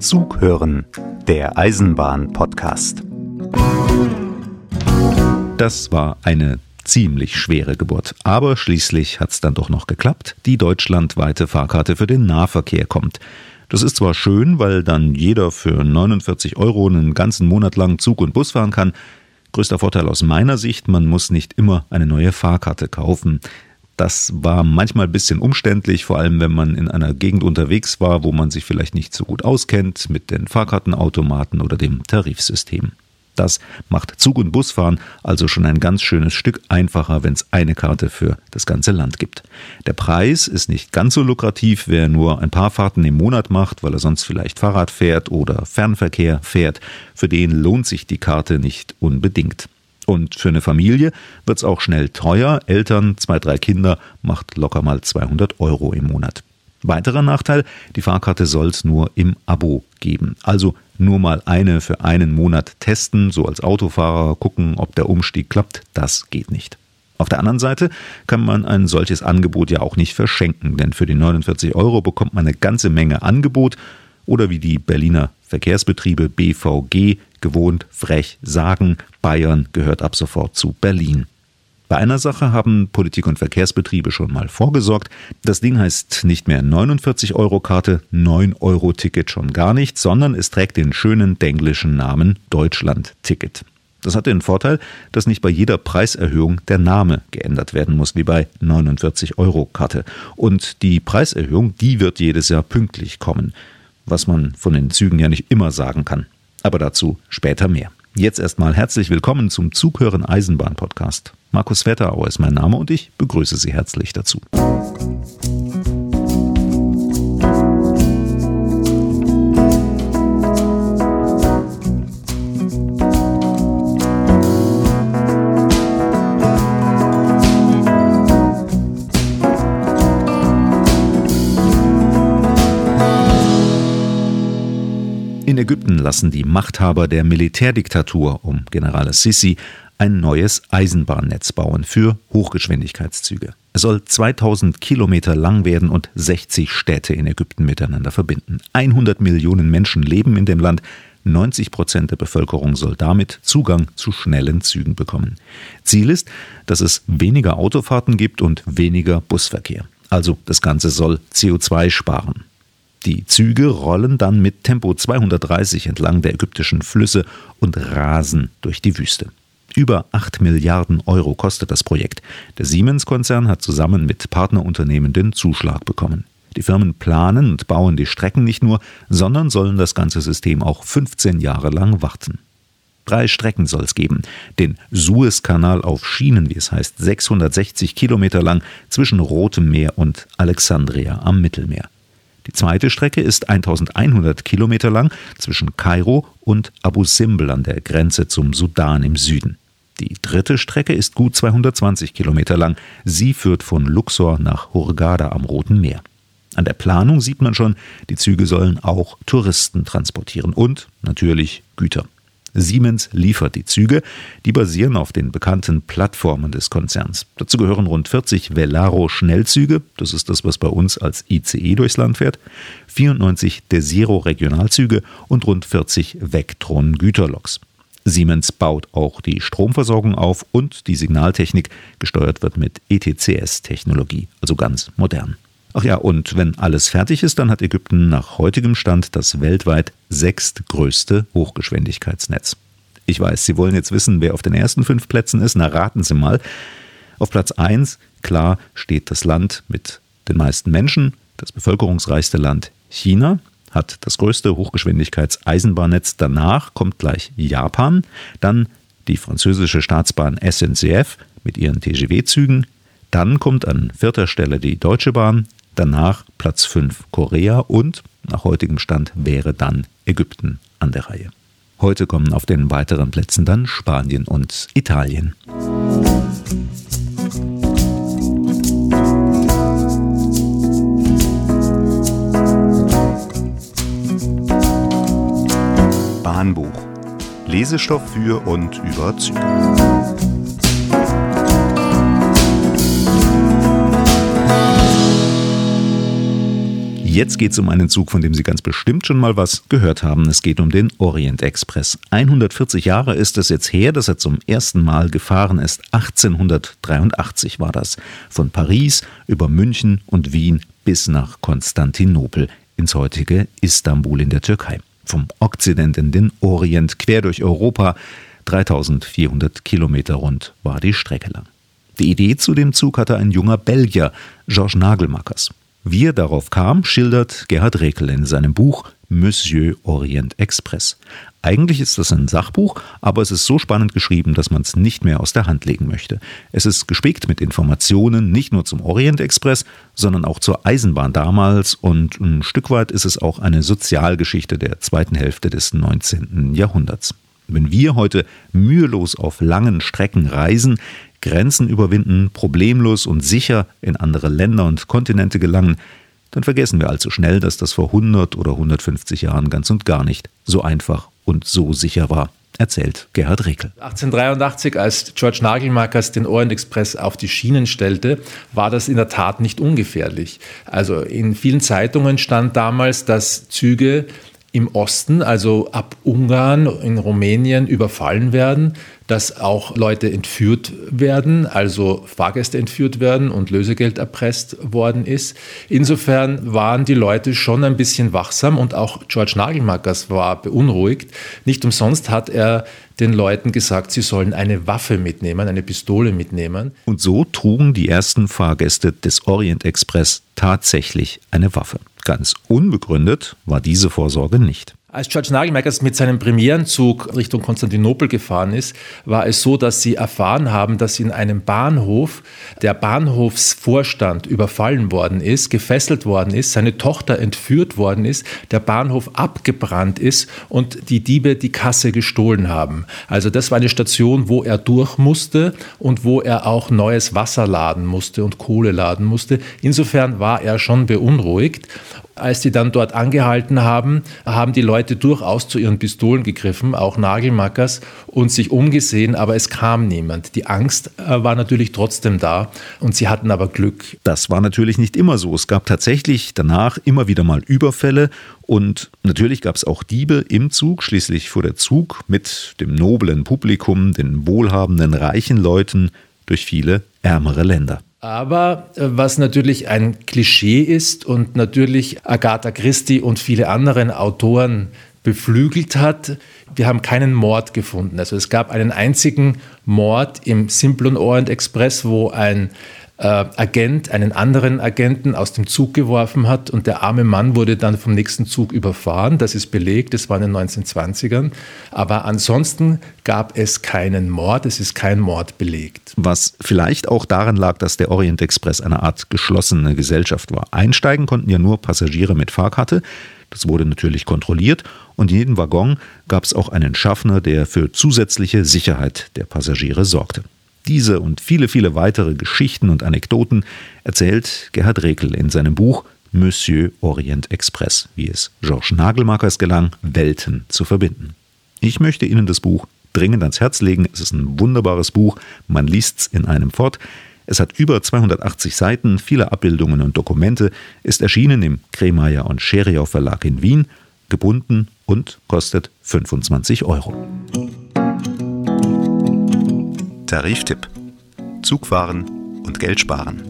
Zug hören, der Eisenbahn-Podcast. Das war eine ziemlich schwere Geburt. Aber schließlich hat es dann doch noch geklappt. Die deutschlandweite Fahrkarte für den Nahverkehr kommt. Das ist zwar schön, weil dann jeder für 49 Euro einen ganzen Monat lang Zug und Bus fahren kann. Größter Vorteil aus meiner Sicht, man muss nicht immer eine neue Fahrkarte kaufen. Das war manchmal ein bisschen umständlich, vor allem wenn man in einer Gegend unterwegs war, wo man sich vielleicht nicht so gut auskennt mit den Fahrkartenautomaten oder dem Tarifsystem. Das macht Zug- und Busfahren also schon ein ganz schönes Stück einfacher, wenn es eine Karte für das ganze Land gibt. Der Preis ist nicht ganz so lukrativ, wer nur ein paar Fahrten im Monat macht, weil er sonst vielleicht Fahrrad fährt oder Fernverkehr fährt. Für den lohnt sich die Karte nicht unbedingt. Und für eine Familie wird es auch schnell teuer. Eltern, zwei, drei Kinder macht locker mal 200 Euro im Monat. Weiterer Nachteil, die Fahrkarte soll es nur im Abo geben. Also nur mal eine für einen Monat testen, so als Autofahrer gucken, ob der Umstieg klappt, das geht nicht. Auf der anderen Seite kann man ein solches Angebot ja auch nicht verschenken, denn für die 49 Euro bekommt man eine ganze Menge Angebot oder wie die Berliner Verkehrsbetriebe BVG gewohnt frech sagen, Bayern gehört ab sofort zu Berlin. Bei einer Sache haben Politik und Verkehrsbetriebe schon mal vorgesorgt. Das Ding heißt nicht mehr 49 Euro Karte, 9 Euro Ticket schon gar nicht, sondern es trägt den schönen denglischen Namen Deutschland Ticket. Das hat den Vorteil, dass nicht bei jeder Preiserhöhung der Name geändert werden muss, wie bei 49 Euro Karte. Und die Preiserhöhung, die wird jedes Jahr pünktlich kommen, was man von den Zügen ja nicht immer sagen kann. Aber dazu später mehr. Jetzt erstmal herzlich willkommen zum Zughören Eisenbahn Podcast. Markus Wetterauer ist mein Name und ich begrüße Sie herzlich dazu. Lassen die Machthaber der Militärdiktatur um General Sisi ein neues Eisenbahnnetz bauen für Hochgeschwindigkeitszüge. Es soll 2000 Kilometer lang werden und 60 Städte in Ägypten miteinander verbinden. 100 Millionen Menschen leben in dem Land. 90 Prozent der Bevölkerung soll damit Zugang zu schnellen Zügen bekommen. Ziel ist, dass es weniger Autofahrten gibt und weniger Busverkehr. Also das Ganze soll CO2 sparen. Die Züge rollen dann mit Tempo 230 entlang der ägyptischen Flüsse und rasen durch die Wüste. Über 8 Milliarden Euro kostet das Projekt. Der Siemens-Konzern hat zusammen mit Partnerunternehmen den Zuschlag bekommen. Die Firmen planen und bauen die Strecken nicht nur, sondern sollen das ganze System auch 15 Jahre lang warten. Drei Strecken soll es geben. Den Suezkanal auf Schienen, wie es heißt, 660 Kilometer lang zwischen Rotem Meer und Alexandria am Mittelmeer. Die zweite Strecke ist 1100 Kilometer lang zwischen Kairo und Abu Simbel an der Grenze zum Sudan im Süden. Die dritte Strecke ist gut 220 Kilometer lang. Sie führt von Luxor nach Hurghada am Roten Meer. An der Planung sieht man schon, die Züge sollen auch Touristen transportieren und natürlich Güter. Siemens liefert die Züge, die basieren auf den bekannten Plattformen des Konzerns. Dazu gehören rund 40 Velaro Schnellzüge, das ist das, was bei uns als ICE durchs Land fährt, 94 Desiro Regionalzüge und rund 40 Vectron Güterloks. Siemens baut auch die Stromversorgung auf und die Signaltechnik gesteuert wird mit ETCS-Technologie, also ganz modern. Ach ja, und wenn alles fertig ist, dann hat Ägypten nach heutigem Stand das weltweit sechstgrößte Hochgeschwindigkeitsnetz. Ich weiß, Sie wollen jetzt wissen, wer auf den ersten fünf Plätzen ist. Na, raten Sie mal. Auf Platz 1, klar, steht das Land mit den meisten Menschen, das bevölkerungsreichste Land China, hat das größte Hochgeschwindigkeitseisenbahnnetz. Danach kommt gleich Japan, dann die französische Staatsbahn SNCF mit ihren TGW-Zügen, dann kommt an vierter Stelle die Deutsche Bahn, danach Platz 5 Korea und nach heutigem Stand wäre dann Ägypten an der Reihe. Heute kommen auf den weiteren Plätzen dann Spanien und Italien. Bahnbuch. Lesestoff für und über Züge. Jetzt geht es um einen Zug, von dem Sie ganz bestimmt schon mal was gehört haben. Es geht um den Orient Express. 140 Jahre ist es jetzt her, dass er zum ersten Mal gefahren ist. 1883 war das. Von Paris über München und Wien bis nach Konstantinopel ins heutige Istanbul in der Türkei. Vom Okzident in den Orient, quer durch Europa. 3400 Kilometer rund war die Strecke lang. Die Idee zu dem Zug hatte ein junger Belgier, Georges Nagelmackers. Wie er darauf kam, schildert Gerhard Rekel in seinem Buch Monsieur Orient Express. Eigentlich ist das ein Sachbuch, aber es ist so spannend geschrieben, dass man es nicht mehr aus der Hand legen möchte. Es ist gespickt mit Informationen nicht nur zum Orient Express, sondern auch zur Eisenbahn damals und ein Stück weit ist es auch eine Sozialgeschichte der zweiten Hälfte des 19. Jahrhunderts. Wenn wir heute mühelos auf langen Strecken reisen, Grenzen überwinden, problemlos und sicher in andere Länder und Kontinente gelangen, dann vergessen wir allzu schnell, dass das vor 100 oder 150 Jahren ganz und gar nicht so einfach und so sicher war, erzählt Gerhard Rekel. 1883, als George Nagelmakers den Orient Express auf die Schienen stellte, war das in der Tat nicht ungefährlich. Also in vielen Zeitungen stand damals, dass Züge im Osten, also ab Ungarn in Rumänien, überfallen werden, dass auch Leute entführt werden, also Fahrgäste entführt werden und Lösegeld erpresst worden ist. Insofern waren die Leute schon ein bisschen wachsam und auch George Nagelmackers war beunruhigt. Nicht umsonst hat er den Leuten gesagt, sie sollen eine Waffe mitnehmen, eine Pistole mitnehmen. Und so trugen die ersten Fahrgäste des Orient Express tatsächlich eine Waffe. Ganz unbegründet war diese Vorsorge nicht. Als George Nagelmakers mit seinem Premierenzug Richtung Konstantinopel gefahren ist, war es so, dass sie erfahren haben, dass in einem Bahnhof der Bahnhofsvorstand überfallen worden ist, gefesselt worden ist, seine Tochter entführt worden ist, der Bahnhof abgebrannt ist und die Diebe die Kasse gestohlen haben. Also das war eine Station, wo er durch musste und wo er auch neues Wasser laden musste und Kohle laden musste. Insofern war er schon beunruhigt als die dann dort angehalten haben, haben die Leute durchaus zu ihren Pistolen gegriffen, auch Nagelmackers, und sich umgesehen, aber es kam niemand. Die Angst äh, war natürlich trotzdem da und sie hatten aber Glück. Das war natürlich nicht immer so. Es gab tatsächlich danach immer wieder mal Überfälle und natürlich gab es auch Diebe im Zug. Schließlich fuhr der Zug mit dem noblen Publikum, den wohlhabenden, reichen Leuten durch viele ärmere Länder. Aber äh, was natürlich ein Klischee ist und natürlich Agatha Christie und viele anderen Autoren beflügelt hat, wir haben keinen Mord gefunden. Also es gab einen einzigen Mord im Simplon Orient Express, wo ein äh, Agent einen anderen Agenten aus dem Zug geworfen hat und der arme Mann wurde dann vom nächsten Zug überfahren. Das ist belegt, das war in den 1920ern. Aber ansonsten gab es keinen Mord, es ist kein Mord belegt. Was vielleicht auch daran lag, dass der Orient Express eine Art geschlossene Gesellschaft war. Einsteigen konnten ja nur Passagiere mit Fahrkarte. Das wurde natürlich kontrolliert und in jedem Waggon gab es auch einen Schaffner, der für zusätzliche Sicherheit der Passagiere sorgte. Diese und viele, viele weitere Geschichten und Anekdoten erzählt Gerhard Rekel in seinem Buch Monsieur Orient Express, wie es Georges Nagelmakers gelang, Welten zu verbinden. Ich möchte Ihnen das Buch dringend ans Herz legen. Es ist ein wunderbares Buch, man liest es in einem fort. Es hat über 280 Seiten, viele Abbildungen und Dokumente, ist erschienen im Kremeyer und Scheriau Verlag in Wien, gebunden und kostet 25 Euro. Tariftipp: Zugfahren und Geld sparen.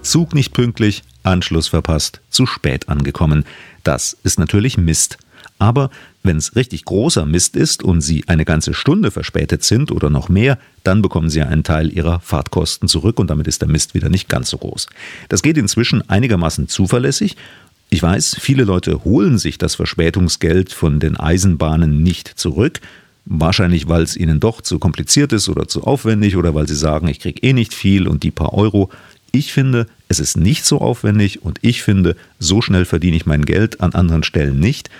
Zug nicht pünktlich, Anschluss verpasst, zu spät angekommen. Das ist natürlich Mist. Aber wenn es richtig großer Mist ist und Sie eine ganze Stunde verspätet sind oder noch mehr, dann bekommen Sie einen Teil Ihrer Fahrtkosten zurück und damit ist der Mist wieder nicht ganz so groß. Das geht inzwischen einigermaßen zuverlässig. Ich weiß, viele Leute holen sich das Verspätungsgeld von den Eisenbahnen nicht zurück. Wahrscheinlich, weil es ihnen doch zu kompliziert ist oder zu aufwendig oder weil sie sagen, ich kriege eh nicht viel und die paar Euro. Ich finde, es ist nicht so aufwendig und ich finde, so schnell verdiene ich mein Geld an anderen Stellen nicht.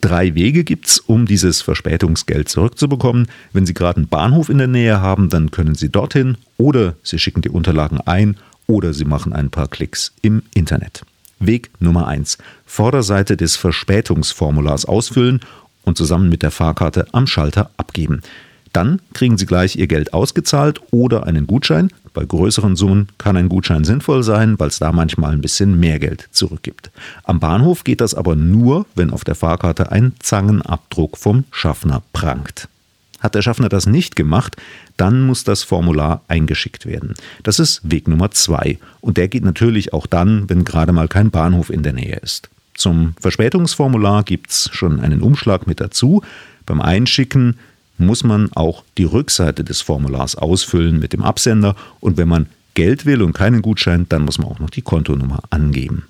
Drei Wege gibt es, um dieses Verspätungsgeld zurückzubekommen. Wenn Sie gerade einen Bahnhof in der Nähe haben, dann können Sie dorthin oder Sie schicken die Unterlagen ein oder Sie machen ein paar Klicks im Internet. Weg Nummer 1. Vorderseite des Verspätungsformulars ausfüllen und zusammen mit der Fahrkarte am Schalter abgeben. Dann kriegen Sie gleich Ihr Geld ausgezahlt oder einen Gutschein. Bei größeren Summen kann ein Gutschein sinnvoll sein, weil es da manchmal ein bisschen mehr Geld zurückgibt. Am Bahnhof geht das aber nur, wenn auf der Fahrkarte ein Zangenabdruck vom Schaffner prangt. Hat der Schaffner das nicht gemacht, dann muss das Formular eingeschickt werden. Das ist Weg Nummer zwei. Und der geht natürlich auch dann, wenn gerade mal kein Bahnhof in der Nähe ist. Zum Verspätungsformular gibt es schon einen Umschlag mit dazu. Beim Einschicken muss man auch die Rückseite des Formulars ausfüllen mit dem Absender und wenn man Geld will und keinen Gutschein, dann muss man auch noch die Kontonummer angeben.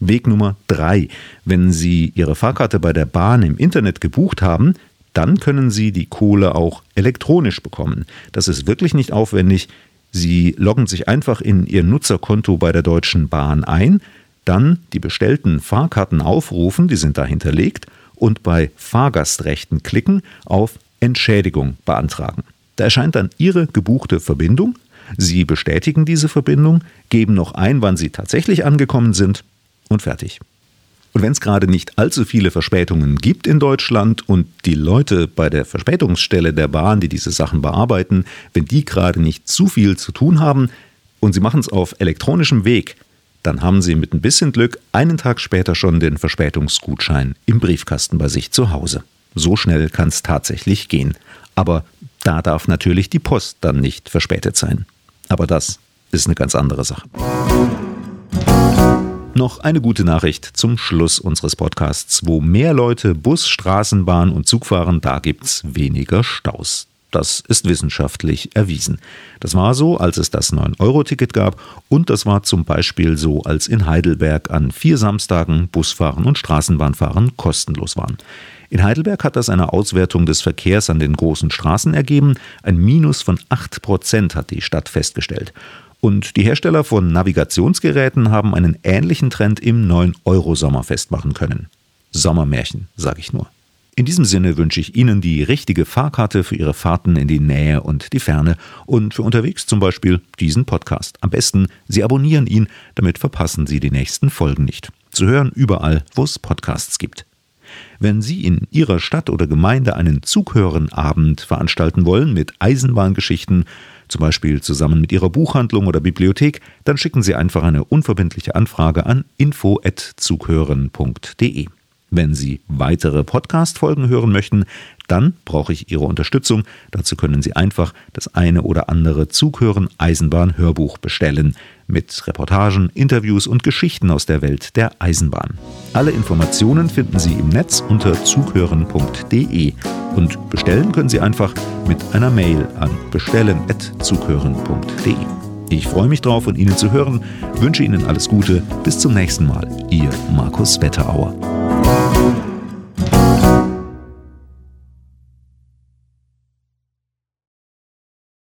Weg Nummer drei: Wenn Sie Ihre Fahrkarte bei der Bahn im Internet gebucht haben, dann können Sie die Kohle auch elektronisch bekommen. Das ist wirklich nicht aufwendig. Sie loggen sich einfach in Ihr Nutzerkonto bei der Deutschen Bahn ein, dann die bestellten Fahrkarten aufrufen, die sind da hinterlegt, und bei Fahrgastrechten klicken auf Entschädigung beantragen. Da erscheint dann Ihre gebuchte Verbindung. Sie bestätigen diese Verbindung, geben noch ein, wann Sie tatsächlich angekommen sind und fertig. Und wenn es gerade nicht allzu viele Verspätungen gibt in Deutschland und die Leute bei der Verspätungsstelle der Bahn, die diese Sachen bearbeiten, wenn die gerade nicht zu viel zu tun haben und sie machen es auf elektronischem Weg, dann haben sie mit ein bisschen Glück einen Tag später schon den Verspätungsgutschein im Briefkasten bei sich zu Hause. So schnell kann es tatsächlich gehen. Aber da darf natürlich die Post dann nicht verspätet sein. Aber das ist eine ganz andere Sache. Noch eine gute Nachricht zum Schluss unseres Podcasts. Wo mehr Leute Bus, Straßenbahn und Zug fahren, da gibt's weniger Staus. Das ist wissenschaftlich erwiesen. Das war so, als es das 9-Euro-Ticket gab und das war zum Beispiel so, als in Heidelberg an vier Samstagen Busfahren und Straßenbahnfahren kostenlos waren. In Heidelberg hat das eine Auswertung des Verkehrs an den großen Straßen ergeben. Ein Minus von 8 Prozent hat die Stadt festgestellt. Und die Hersteller von Navigationsgeräten haben einen ähnlichen Trend im 9-Euro-Sommer festmachen können. Sommermärchen, sage ich nur. In diesem Sinne wünsche ich Ihnen die richtige Fahrkarte für Ihre Fahrten in die Nähe und die Ferne und für unterwegs zum Beispiel diesen Podcast. Am besten, Sie abonnieren ihn, damit verpassen Sie die nächsten Folgen nicht. Zu hören überall, wo es Podcasts gibt. Wenn Sie in Ihrer Stadt oder Gemeinde einen Zughörenabend veranstalten wollen mit Eisenbahngeschichten, zum Beispiel zusammen mit Ihrer Buchhandlung oder Bibliothek, dann schicken Sie einfach eine unverbindliche Anfrage an info@zughören.de. Wenn Sie weitere Podcast-Folgen hören möchten, dann brauche ich Ihre Unterstützung. Dazu können Sie einfach das eine oder andere Zughören Eisenbahn Hörbuch bestellen mit Reportagen, Interviews und Geschichten aus der Welt der Eisenbahn. Alle Informationen finden Sie im Netz unter zughören.de und bestellen können Sie einfach mit einer Mail an bestellen@zughören.de. Ich freue mich drauf, von Ihnen zu hören, wünsche Ihnen alles Gute, bis zum nächsten Mal. Ihr Markus Wetterauer.